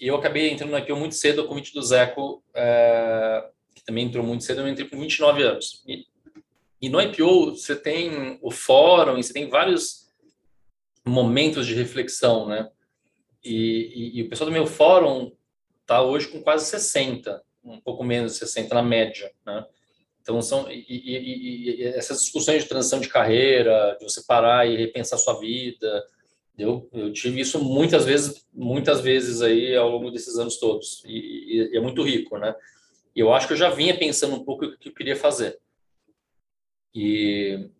E eu acabei entrando no IPO muito cedo, o convite do Zeco, é, que também entrou muito cedo, eu entrei com 29 anos. E, e no IPO você tem o fórum, você tem vários momentos de reflexão, né? E, e, e o pessoal do meu fórum está hoje com quase 60, um pouco menos de 60 na média, né? Então, são e, e, e, essas discussões de transição de carreira, de você parar e repensar sua vida. Eu, eu tive isso muitas vezes, muitas vezes aí ao longo desses anos todos, e, é muito rico, né? E eu acho que eu já vinha pensando um pouco o que eu queria fazer. E,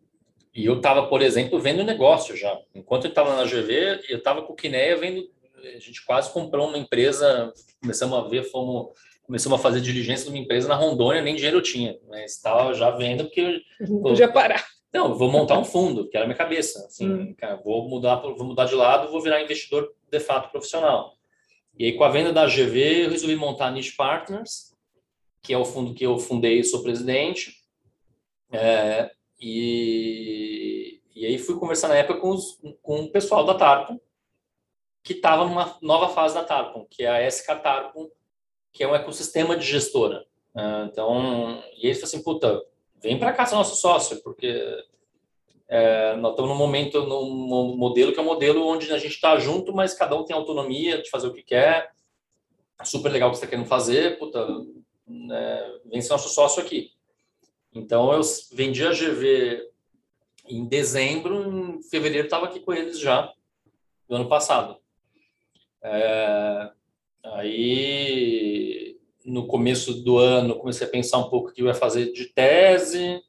e eu estava, por exemplo, vendo negócio já. Enquanto eu estava na GV, eu estava com o Quineia vendo. A gente quase comprou uma empresa, começamos a ver, fomos, começamos a fazer diligência de uma empresa na Rondônia, nem dinheiro eu tinha, mas estava já vendo porque. Não podia parar. Não, vou montar um fundo, que era a minha cabeça. Assim, hum. cara, vou mudar, vou mudar de lado, vou virar investidor de fato profissional. E aí, com a venda da GV, eu resolvi montar a Niche Partners, que é o fundo que eu fundei e sou presidente. É, e, e aí fui conversar na época com, os, com o pessoal da Tarpon, que estava numa nova fase da Tarpon, que é a SK Tarpon, que é um ecossistema de gestora. É, então, e eles falaram assim, puta, vem para cá ser nosso sócio, porque é, nós estamos num momento, num modelo que é um modelo onde a gente está junto, mas cada um tem autonomia de fazer o que quer. Super legal o que você está querendo fazer, puta, é, vem ser nosso sócio aqui. Então, eu vendi a GV em dezembro, em fevereiro estava aqui com eles já, do ano passado. É, aí, no começo do ano, comecei a pensar um pouco o que eu ia fazer de tese,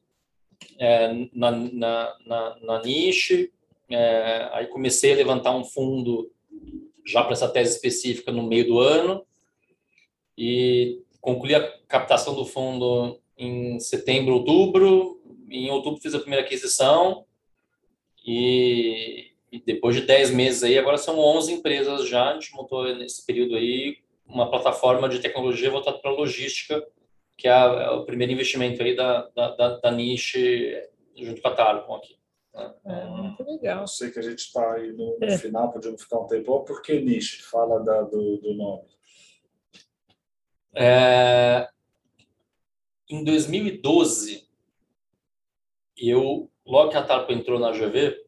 é, na, na, na, na, niche, é, aí comecei a levantar um fundo já para essa tese específica no meio do ano, e concluí a captação do fundo em setembro, outubro. Em outubro fiz a primeira aquisição e, e depois de 10 meses aí, agora são 11 empresas já. A gente montou nesse período aí uma plataforma de tecnologia voltada para logística, que é, é, o primeiro investimento aí da, da, da, da Niche junto com a Tarpon aqui. Né? É, muito legal. Eu sei que a gente está aí no, no é. final, podemos ficar um tempo. Por que Niche? Fala da, do, do nome. É, em 2012, eu, logo que a Tarpa entrou na GV,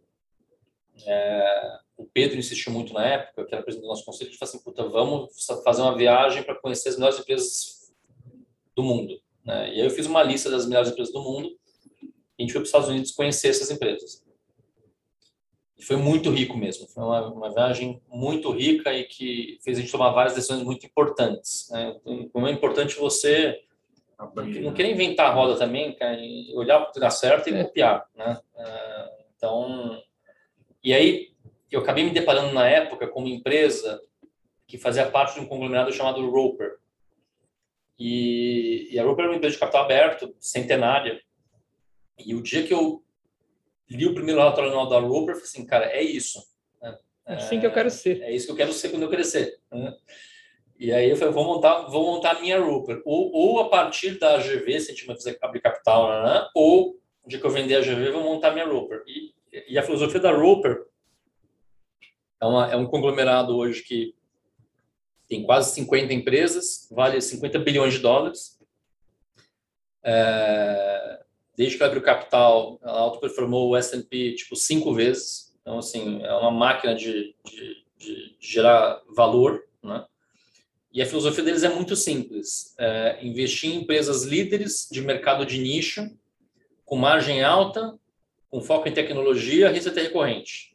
é, o Pedro insistiu muito na época, que era presidente do nosso conselho, ele falou assim, puta, vamos fazer uma viagem para conhecer as melhores empresas do mundo. Né? E aí eu fiz uma lista das melhores empresas do mundo, e a gente foi para os Estados Unidos conhecer essas empresas. E foi muito rico mesmo, foi uma, uma, viagem muito rica e que fez a gente tomar várias decisões muito importantes. Né? Então, como é importante você não querer inventar a roda também, cara, olhar para o que dá certo e é. copiar, né? É, então, e aí eu acabei me deparando na época com uma empresa que fazia parte de um conglomerado chamado Roper. E, e a Roper era uma empresa de capital aberto, centenária. E o dia que eu li o primeiro relatório anual da Roper, eu falei assim, cara, é isso. Né? É assim que eu quero ser. É isso que eu quero ser quando eu crescer. Né? E aí eu falei, vou montar, vou montar a minha Rupert. Ou, ou a partir da AGV, se a gente vai fazer abrir capital, né? ou de que eu vender a AGV, vou montar a minha Rupert. E, e a filosofia da Rupert é, uma, é um conglomerado hoje que tem quase 50 empresas, vale 50 bilhões de dólares. É, desde que ela abriu capital, ela autoperformou o S&P tipo cinco vezes. Então, assim, é uma máquina de, de, de gerar valor, né? E a filosofia deles é muito simples: é investir em empresas líderes de mercado de nicho, com margem alta, com foco em tecnologia, receita recorrente.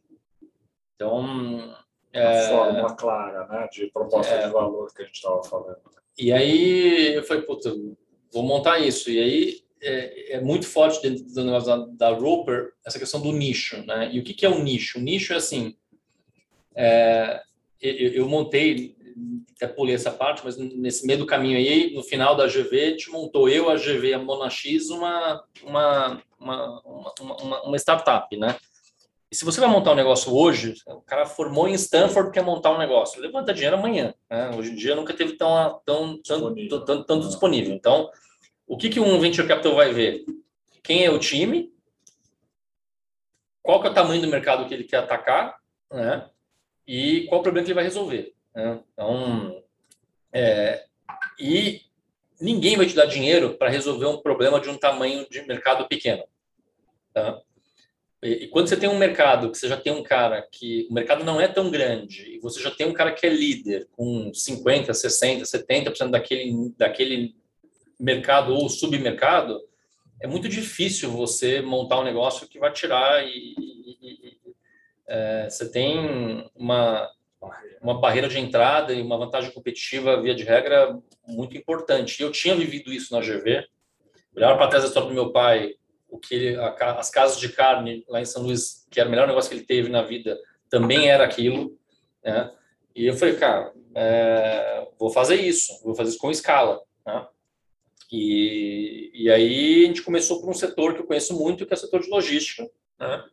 Então. É, Uma fórmula clara, né, de proposta é, de valor que a gente estava falando. E aí eu falei, puta, vou montar isso. E aí é, é muito forte dentro do negócio da, da Roper essa questão do nicho, né? E o que, que é um nicho? O nicho é assim. É, eu, eu montei até pulei essa parte, mas nesse meio do caminho aí, no final da GV, gente montou eu, a GV, a Monax, uma, uma, uma, uma, uma startup, né? E se você vai montar um negócio hoje, o cara formou em Stanford quer montar um negócio, levanta dinheiro amanhã. Né? Hoje em dia nunca teve tão, tão, disponível. tanto, tanto disponível. Então, o que, que um venture capital vai ver? Quem é o time? Qual que é o tamanho do mercado que ele quer atacar? Né? E qual o problema que ele vai resolver? Né? Então, é, e ninguém vai te dar dinheiro para resolver um problema de um tamanho de mercado pequeno. Tá? E, e, quando você tem um mercado que você já tem um cara que o mercado não é tão grande e você já tem um cara que é líder com 50, 60, 70% daquele daquele mercado ou submercado, é muito difícil você montar um negócio que vai tirar e, e, e é, você tem uma uma barreira de entrada e uma vantagem competitiva, via de regra, muito importante. Eu tinha vivido isso na GV. Olhava para trás da história do meu pai, o que ele, a, as casas de carne lá em São Luís, que era o melhor negócio que ele teve na vida, também era aquilo. Né? E eu falei, cara, é, vou fazer isso, vou fazer isso com escala. Né? E, e aí a gente começou por um setor que eu conheço muito, que é o setor de logística. Né?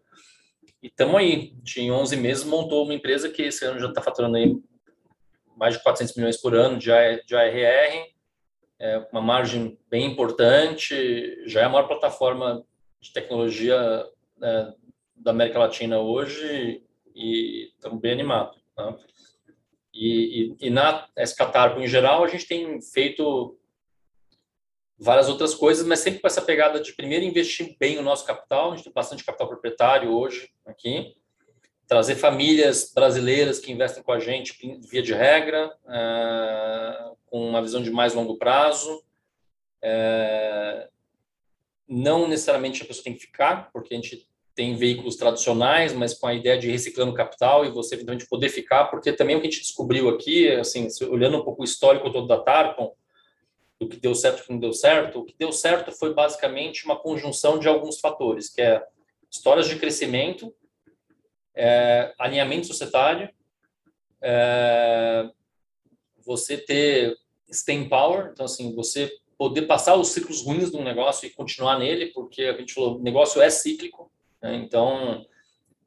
E estamos aí. Em 11 meses montou uma empresa que esse ano já está faturando aí mais de 400 milhões por ano de, de ARR, é uma margem bem importante, já é a maior plataforma de tecnologia é, da América Latina hoje e estamos bem animados. Tá? E, e, e, na Escatarpo em geral, a gente tem feito várias outras coisas, mas sempre com essa pegada de primeiro investir bem o nosso capital, a gente tem bastante capital proprietário hoje aqui, trazer famílias brasileiras que investem com a gente via de regra, é, com uma visão de mais longo prazo. É, não necessariamente a pessoa tem que ficar, porque a gente tem veículos tradicionais, mas com a ideia de reciclando capital e você eventualmente poder ficar, porque também o que a gente descobriu aqui, assim, olhando um pouco o histórico todo da Tarpon, do que deu certo e que não deu certo, o que deu certo foi basicamente uma conjunção de alguns fatores, que é histórias de crescimento, é, alinhamento societário, é, você ter staying power, então assim, você poder passar os ciclos ruins de um negócio e continuar nele, porque a gente falou, o negócio é cíclico, né? então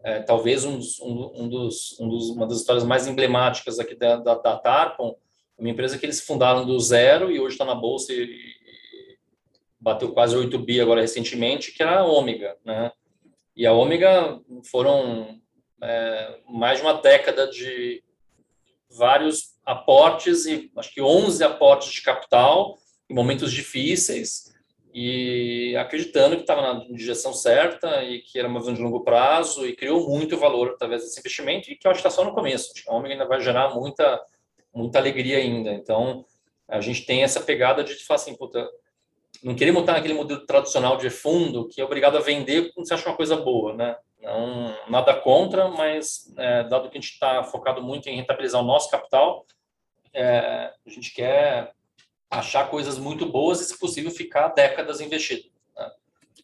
é, talvez um dos, um, um, dos, um dos, uma das histórias mais emblemáticas aqui da, da, da Tarpon, uma empresa que eles fundaram do zero e hoje está na bolsa e, e, bateu quase 8 bi agora recentemente, que era a Ômega, né? E a Ômega foram é, mais de uma década de vários aportes e acho que 11 aportes de capital em momentos difíceis e acreditando que estava na direção certa e que era uma visão de longo prazo e criou muito valor através desse investimento e que eu acho que está só no começo. A Ômega ainda vai gerar muita, muita alegria ainda. Então, a gente tem essa pegada de falar assim, puta, não querer estar naquele modelo tradicional de fundo que é obrigado a vender quando você acha uma coisa boa, né? Não, nada contra, mas é, dado que a gente está focado muito em rentabilizar o nosso capital, é, a gente quer achar coisas muito boas e, se possível, ficar décadas investido. Né?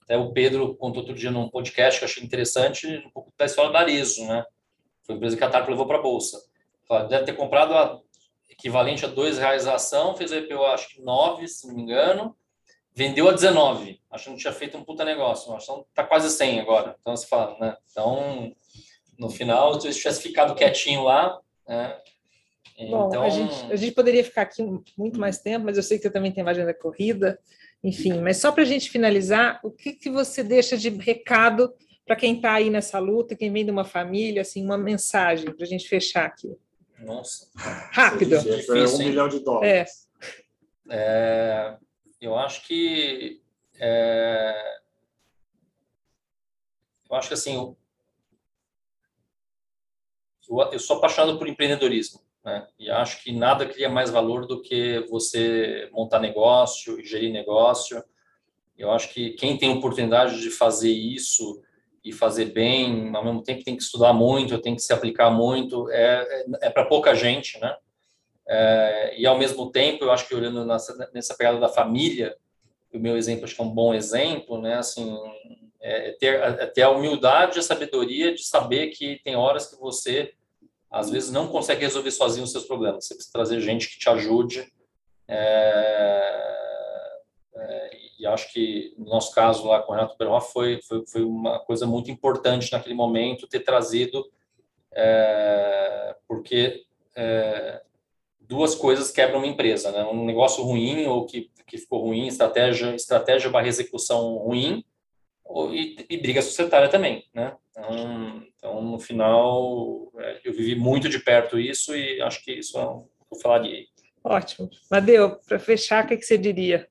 Até o Pedro contou outro dia num podcast que eu achei interessante, um pouco da história da Arizo, né? Foi a empresa que a TARP levou para a Bolsa. deve ter comprado a, equivalente a dois reais a ação, fez a IPO, acho que nove, se não me engano, vendeu a 19, achando que tinha feito um puta negócio. A ação está quase 100 agora. Então, se fala, né? Então, no final, se tivesse ficado quietinho lá, né? Bom, então... a, gente, a gente poderia ficar aqui muito mais tempo, mas eu sei que você também tem uma agenda corrida, enfim. Mas só para a gente finalizar, o que, que você deixa de recado para quem está aí nessa luta, quem vem de uma família, assim, uma mensagem para a gente fechar aqui? Nossa. Rápido. É difícil, é um milhão de dólares. É. é eu acho que é, eu acho que assim eu, eu sou apaixonado por empreendedorismo né? e acho que nada cria mais valor do que você montar negócio e gerir negócio eu acho que quem tem oportunidade de fazer isso e fazer bem ao mesmo tempo tem que estudar muito tem que se aplicar muito é, é, é para pouca gente né é, e ao mesmo tempo eu acho que olhando nessa, nessa pegada da família o meu exemplo acho que é um bom exemplo, né? Assim, é ter, é ter a humildade e a sabedoria de saber que tem horas que você, às vezes, não consegue resolver sozinho os seus problemas. Você precisa trazer gente que te ajude. É, é, e acho que, no nosso caso lá com o Renato Perron, foi, foi, foi uma coisa muito importante naquele momento ter trazido, é, porque é, duas coisas quebram uma empresa, né? Um negócio ruim ou que, que ficou ruim, estratégia, estratégia barra execução ruim ou, e, e briga societária também, né? Então, então, no final, é, eu vivi muito de perto isso e acho que isso é eu falaria. Ótimo. Madeu, para fechar, o que, que você diria?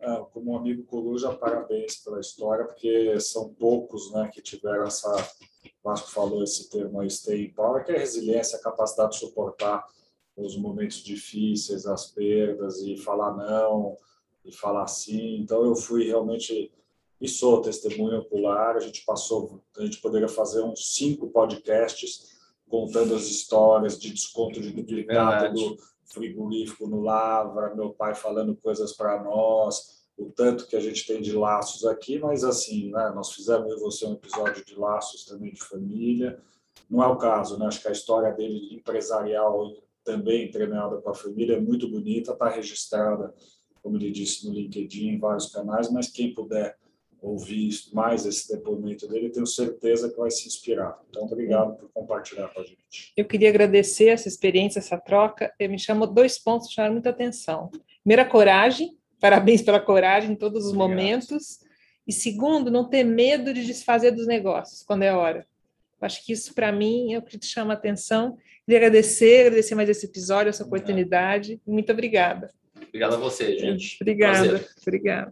Ah, como um amigo coruja, parabéns pela história, porque são poucos né, que tiveram essa, o Vasco falou esse termo aí, stay power, que é a resiliência, a capacidade de suportar os momentos difíceis, as perdas e falar não e falar sim. Então eu fui realmente e sou testemunho ocular. A gente passou, a gente poderia fazer uns cinco podcasts contando as histórias de desconto de duplicado do frigorífico no Lavra, meu pai falando coisas para nós, o tanto que a gente tem de laços aqui, mas assim, né, nós fizemos eu e você um episódio de laços também de família. Não é o caso, né? Acho que a história dele empresarial também treinada com a família é muito bonita, está registrada, como ele disse, no LinkedIn, em vários canais, mas quem puder ouvir mais esse depoimento dele, tenho certeza que vai se inspirar. Então, obrigado por compartilhar com a gente. Eu queria agradecer essa experiência, essa troca. Eu me chamou dois pontos que chamaram muita atenção. Primeiro, a coragem. Parabéns pela coragem em todos os obrigado. momentos. E segundo, não ter medo de desfazer dos negócios quando é hora. Eu acho que isso, para mim, é o que te chama a atenção. Queria agradecer, agradecer mais esse episódio, essa oportunidade. Muito obrigada. Obrigada a você, gente. Obrigada. Prazer. Obrigada.